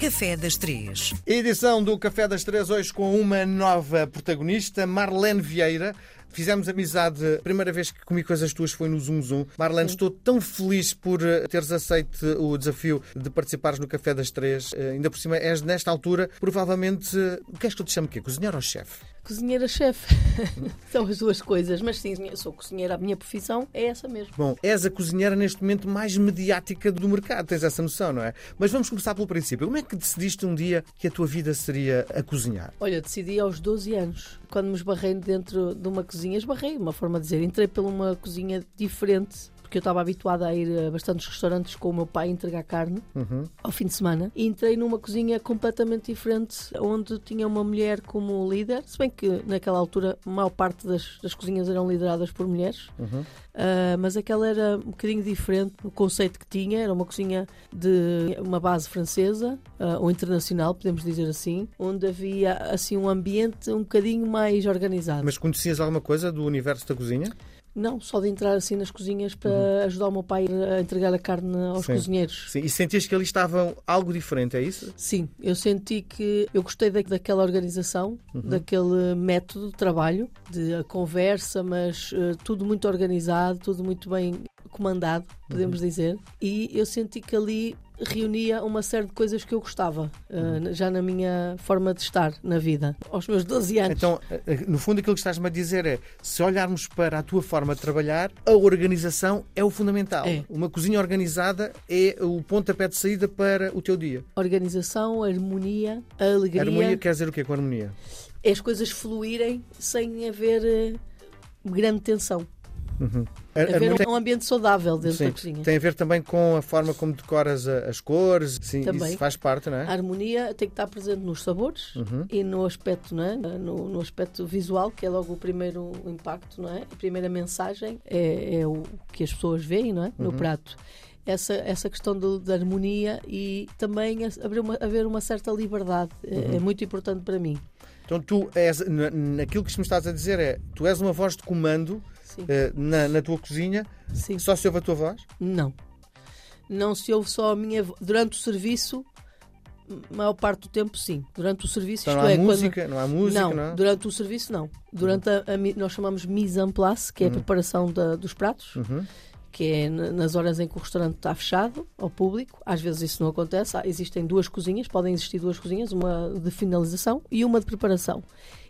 Café das Três. Edição do Café das Três, hoje com uma nova protagonista, Marlene Vieira. Fizemos amizade, a primeira vez que comi coisas tuas foi no Zoom Zoom. Marlene, estou tão feliz por eh, teres aceito o desafio de participares no Café das Três. Eh, ainda por cima, és nesta altura, provavelmente, eh, o que és que eu te chamo o quê? Cozinheiro ou chefe? Cozinheira-chefe. São as duas coisas. Mas sim, sou cozinheira. A minha profissão é essa mesmo. Bom, és a cozinheira neste momento mais mediática do mercado, tens essa noção, não é? Mas vamos começar pelo princípio. Como é que decidiste um dia que a tua vida seria a cozinhar? Olha, decidi aos 12 anos, quando me esbarrei dentro de uma cozinha. Esbarrei, uma forma de dizer. Entrei por uma cozinha diferente porque eu estava habituada a ir a bastantes restaurantes com o meu pai entregar carne Uhum. ao fim de semana e entrei numa cozinha completamente diferente, onde tinha uma mulher como líder, se bem que naquela altura a maior parte das, das cozinhas eram lideradas por mulheres, Uhum. Ah, mas aquela era um bocadinho diferente no conceito que tinha, era uma cozinha de uma base francesa ah, ou internacional, podemos dizer assim, onde havia assim um ambiente um bocadinho mais organizado. Mas conhecias alguma coisa do universo da cozinha? Não, só de entrar assim nas cozinhas para ajudar o meu pai a entregar a carne aos Sim. cozinheiros. Sim. E sentias que ali estava algo diferente, é isso? Sim, eu senti que eu gostei da- daquela organização, daquele método de trabalho, de a conversa, mas eh, tudo muito organizado, tudo muito bem comandado, podemos dizer. E eu senti que ali reunia uma série de coisas que eu gostava, eh, já na minha forma de estar na vida, aos meus 12 anos. Então, eh, no fundo, aquilo que estás-me a dizer é: se olharmos para a tua forma de trabalhar, a organização é o fundamental. É. Uma cozinha organizada é o pontapé de saída para o teu dia. Organização, harmonia, alegria, Harmonia quer dizer o quê com harmonia? é as coisas fluírem sem haver eh, grande tensão. Uhum. A- Haver harmonia um ambiente saudável dentro Sim, da cozinha. tem a ver também com a forma como decoras as cores. Sim, Também. isso faz parte, não é? A harmonia tem que estar presente nos sabores Uhum. e no aspecto, não é? no, no aspecto visual, que é logo o primeiro impacto, não é? A primeira mensagem é, é o que as pessoas veem não é? Uhum. no prato. Essa, essa questão de harmonia e também a- haver uma, haver uma certa liberdade é- Uhum. é muito importante para mim. Então, tu és, na- naquilo que me estás a dizer é: tu és uma voz de comando na, na tua cozinha, Sim. só se ouve a tua voz? Não. Não se ouve só a minha vo- durante o serviço, maior parte do tempo sim. Durante o serviço, Então, isto não há é, quando- música, não há música, não, não é? durante o serviço não. Durante a, a nós chamamos mise en place, que é a preparação da- dos pratos, Uhum. que é na- nas horas em que o restaurante está fechado ao público. Às vezes isso não acontece. Há- existem duas cozinhas, podem existir duas cozinhas, uma de finalização e uma de preparação.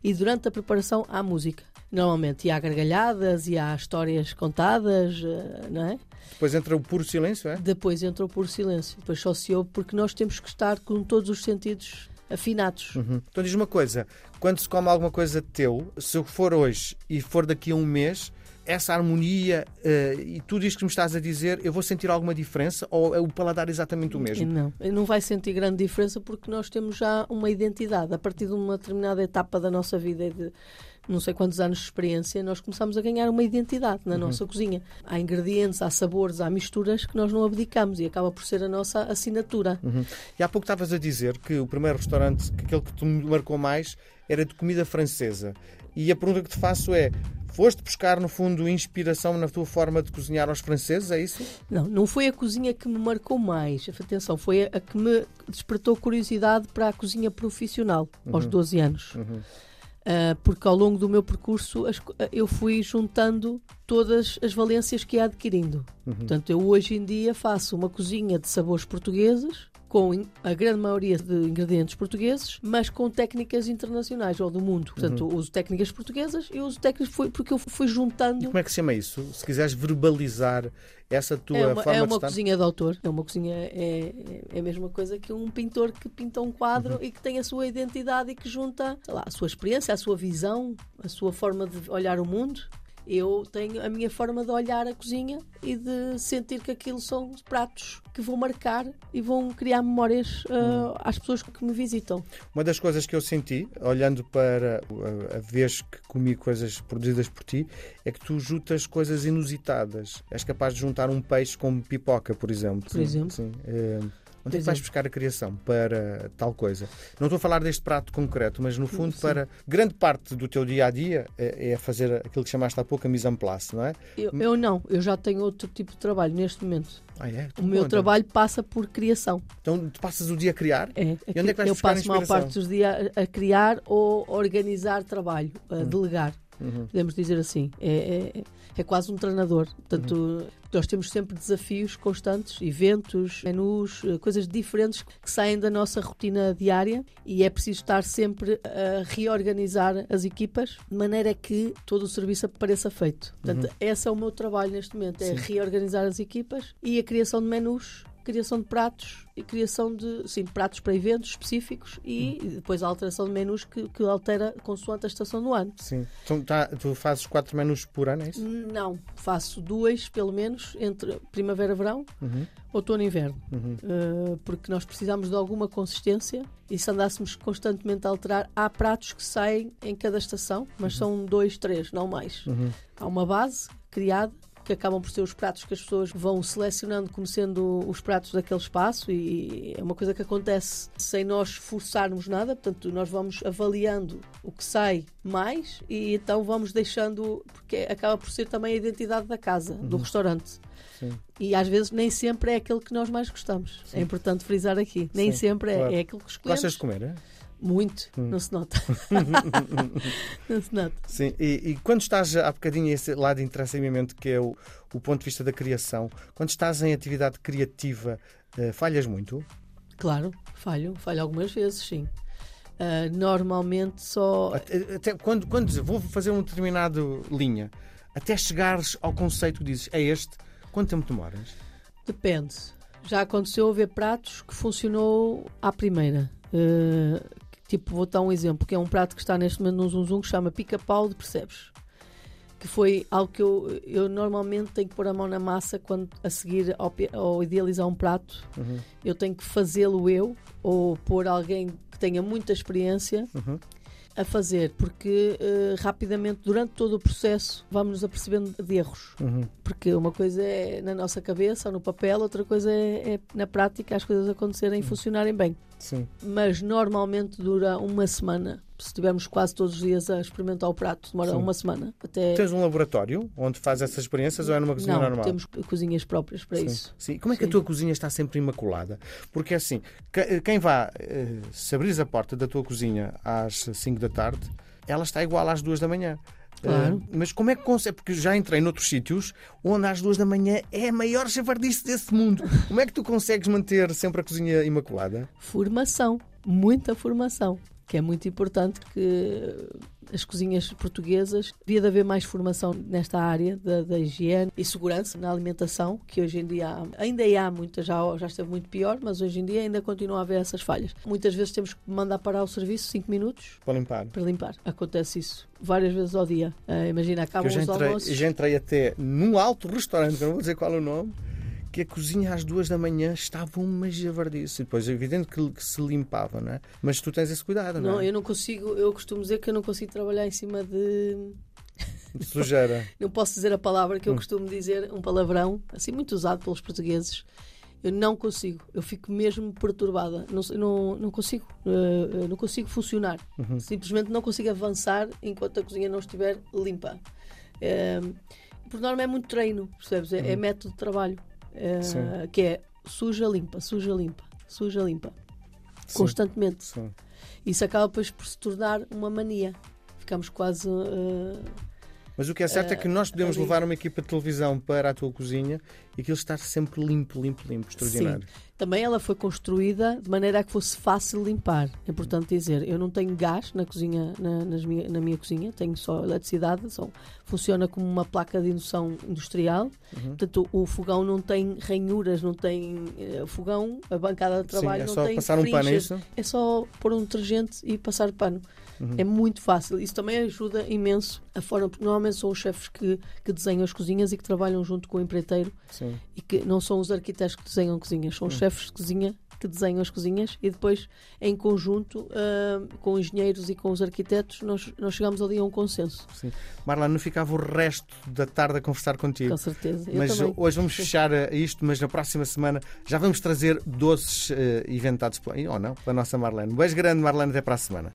E durante a preparação há música. Normalmente e há gargalhadas e há histórias contadas, eh, não é? Depois entra o puro silêncio, é? Depois entrou por silêncio. Depois só se ouve porque nós temos que estar com todos os sentidos afinados. Uhum. Então diz uma coisa: quando se come alguma coisa teu, se for hoje e for daqui a um mês, essa harmonia eh, e tudo isto que me estás a dizer, eu vou sentir alguma diferença ou é o paladar exatamente o mesmo? não, não vai sentir grande diferença porque nós temos já uma identidade. A partir de uma determinada etapa da nossa vida e de não sei quantos anos de experiência, nós começamos a ganhar uma identidade Uhum. na nossa cozinha. Há ingredientes, há sabores, há misturas que nós não abdicamos e acaba por ser a nossa assinatura. Uhum. E há pouco estavas a dizer que o primeiro restaurante, que aquele que te marcou mais, era de comida francesa. E a pergunta que te faço é: foste buscar, no fundo, inspiração na tua forma de cozinhar aos franceses? É isso? Não, não foi a cozinha que me marcou mais. Atenção, foi a que me despertou curiosidade para a cozinha profissional aos 12 anos. Uhum. Ah, porque ao longo do meu percurso as co- eu fui juntando todas as valências que ia adquirindo. Portanto, eu hoje em dia faço uma cozinha de sabores portugueses, com a grande maioria de ingredientes portugueses, mas com técnicas internacionais ou do mundo. Portanto, uso técnicas portuguesas e uso técnicas foi porque eu fui juntando. E como é que se chama isso? Se quiseres verbalizar essa tua É uma, forma é de uma estar. cozinha de autor. É uma cozinha é, é- é a mesma coisa que um pintor que pinta um quadro Uhum. e que tem a sua identidade e que junta lá, a sua experiência, a sua visão, a sua forma de olhar o mundo. Eu tenho a minha forma de olhar a cozinha e de sentir que aquilo são pratos que vão marcar e vão criar memórias ah, às pessoas que me visitam. Uma das coisas que eu senti, olhando para a- a vez que comi coisas produzidas por ti, é que tu juntas coisas inusitadas. És capaz de juntar um peixe com pipoca, por exemplo. Por exemplo. Sim. Eh, Onde é que vais buscar a criação para tal coisa? Não estou a falar deste prato concreto, mas no fundo, Sim. para grande parte do teu dia a dia é, é fazer aquilo que chamaste há pouco a mise en place, não é? Eu, eu não, eu já tenho outro tipo de trabalho neste momento. Ah, é? O meu trabalho passa por criação. Então, tu passas o dia a criar? É, E onde é que vais eu passo a maior parte dos dias a, a criar ou a organizar trabalho, a Hum. delegar. Uhum. Podemos dizer assim. É, é, é quase um treinador. Portanto, Uhum. nós temos sempre desafios constantes, eventos, menus, eh, coisas diferentes que saem da nossa rotina diária e é preciso estar sempre a reorganizar as equipas de maneira que todo o serviço pareça feito. Portanto, esse é o meu trabalho neste momento, é Uhum. Sim. reorganizar as equipas e a criação de menus criação de pratos e criação de sim, pratos para eventos específicos e Hum. depois a alteração de menus que, que altera consoante a estação do ano. Sim. Então, tá, tu fazes quatro menus por ano, é isso? Não, faço duas, pelo menos, entre primavera e verão, Uhum. outono e inverno. Uhum. Uh, porque nós precisamos de alguma consistência e se andássemos constantemente a alterar, há pratos que saem em cada estação, mas são dois, três, não mais. Uhum. Há uma base criada que acabam por ser os pratos que as pessoas vão selecionando como sendo os pratos daquele espaço e é uma coisa que acontece sem nós forçarmos nada, portanto nós vamos avaliando o que sai mais e então vamos deixando, porque acaba por ser também a identidade da casa, do restaurante. Sim. E às vezes nem sempre é aquele que nós mais gostamos. É importante frisar aqui. Nem Sim, sempre é, claro. é aquilo que escolhemos. Gostas de comer, é? Muito, Hum. não se nota. não se nota. Sim, e, e quando estás, há bocadinho esse lado interessa-me que é o, o ponto de vista da criação, quando estás em atividade criativa, eh, falhas muito? Claro, falho, falho algumas vezes, sim. Ah, normalmente só. Até, até quando, quando vou fazer um determinado linha, até chegares ao conceito que dizes, é este, quanto tempo demoras? Depende. Já aconteceu haver pratos que funcionou à primeira. Ah, tipo, vou dar um exemplo, que é um prato que está neste momento no Zum Zum que se chama pica-pau de percebes. Que foi algo que eu, eu normalmente tenho que pôr a mão na massa quando a seguir ao, ao idealizar um prato. Uhum. Eu tenho que fazê-lo eu ou pôr alguém que tenha muita experiência Uhum. A fazer, porque eh, rapidamente, durante todo o processo, vamos nos apercebendo de erros. Uhum. Porque uma coisa é na nossa cabeça ou no papel, outra coisa é, é na prática as coisas acontecerem e funcionarem bem. Sim. Mas normalmente dura uma semana. Se estivermos quase todos os dias a experimentar o prato, demora Sim. uma semana. Até Tens um laboratório onde fazes essas experiências ou é numa cozinha não, normal? temos cozinhas próprias para Sim. isso. Sim. Como é que a Sim. tua cozinha está sempre imaculada? Porque assim, que- quem vá, eh, se abris a porta da tua cozinha às 5 da tarde, ela está igual às 2 da manhã. Claro. Eh, mas como é que consegue? Porque já entrei noutros sítios onde às duas da manhã é a maior javardice desse mundo. Como é que tu consegues manter sempre a cozinha imaculada? Formação, muita formação, que é muito importante que as cozinhas portuguesas devia de haver mais formação nesta área da, da higiene e segurança na alimentação, que hoje em dia há, ainda há muita, já, já esteve muito pior, mas hoje em dia ainda continua a haver essas falhas. Muitas vezes temos que mandar parar o serviço 5 minutos Para limpar. para limpar. Acontece isso várias vezes ao dia. Ah, imagina, acabam Eu já os almoços. já entrei até num alto restaurante, não vou dizer qual é o nome, que a cozinha às duas da manhã estava uma javardice. E depois é evidente que, que se limpava, não é? Mas tu tens esse cuidado, não, Não, é? eu não consigo, eu costumo dizer que eu não consigo trabalhar em cima de De Sujeira. não posso dizer a palavra que eu Hum. costumo dizer, um palavrão, assim muito usado pelos portugueses. Eu não consigo, eu fico mesmo perturbada, não, não, não consigo, eh, eh, não consigo funcionar. Uhum. Simplesmente não consigo avançar enquanto a cozinha não estiver limpa. Eh, por norma é muito treino, percebes? É, é método de trabalho, Sim. que é suja, limpa, suja, limpa, suja, limpa, Sim. constantemente. Sim. Isso acaba depois por se tornar uma mania. Ficamos quase eh, Mas o que é certo é que nós podemos levar uma equipa de televisão para a tua cozinha e aquilo estar sempre limpo, limpo, limpo, extraordinário. Também ela foi construída de maneira a que fosse fácil limpar. É importante dizer, eu não tenho gás na cozinha, na, minha, na minha cozinha, tenho só eletricidade, só, funciona como uma placa de indução industrial. Uhum. Portanto, o, fogão não tem ranhuras, não tem eh, fogão, a bancada de trabalho Sim, é não só tem passar um pano, é isso? É só pôr um detergente e passar pano. Uhum. É muito fácil. Isso também ajuda imenso a forma, porque normalmente são os chefes que, que desenham as cozinhas e que trabalham junto com o empreiteiro Sim. e que não são os arquitetos que desenham cozinhas, são os chefes de cozinha que desenham as cozinhas e depois, em conjunto, uh, com engenheiros e com os arquitetos, nós, nós chegamos ali a um consenso. Sim. Marlene, não ficava o resto da tarde a conversar contigo. Com certeza. Eu mas também. hoje vamos fechar eh, isto, mas na próxima semana já vamos trazer doces uh, inventados, ou não, pela nossa Marlene. Um beijo grande, Marlene, até para a semana.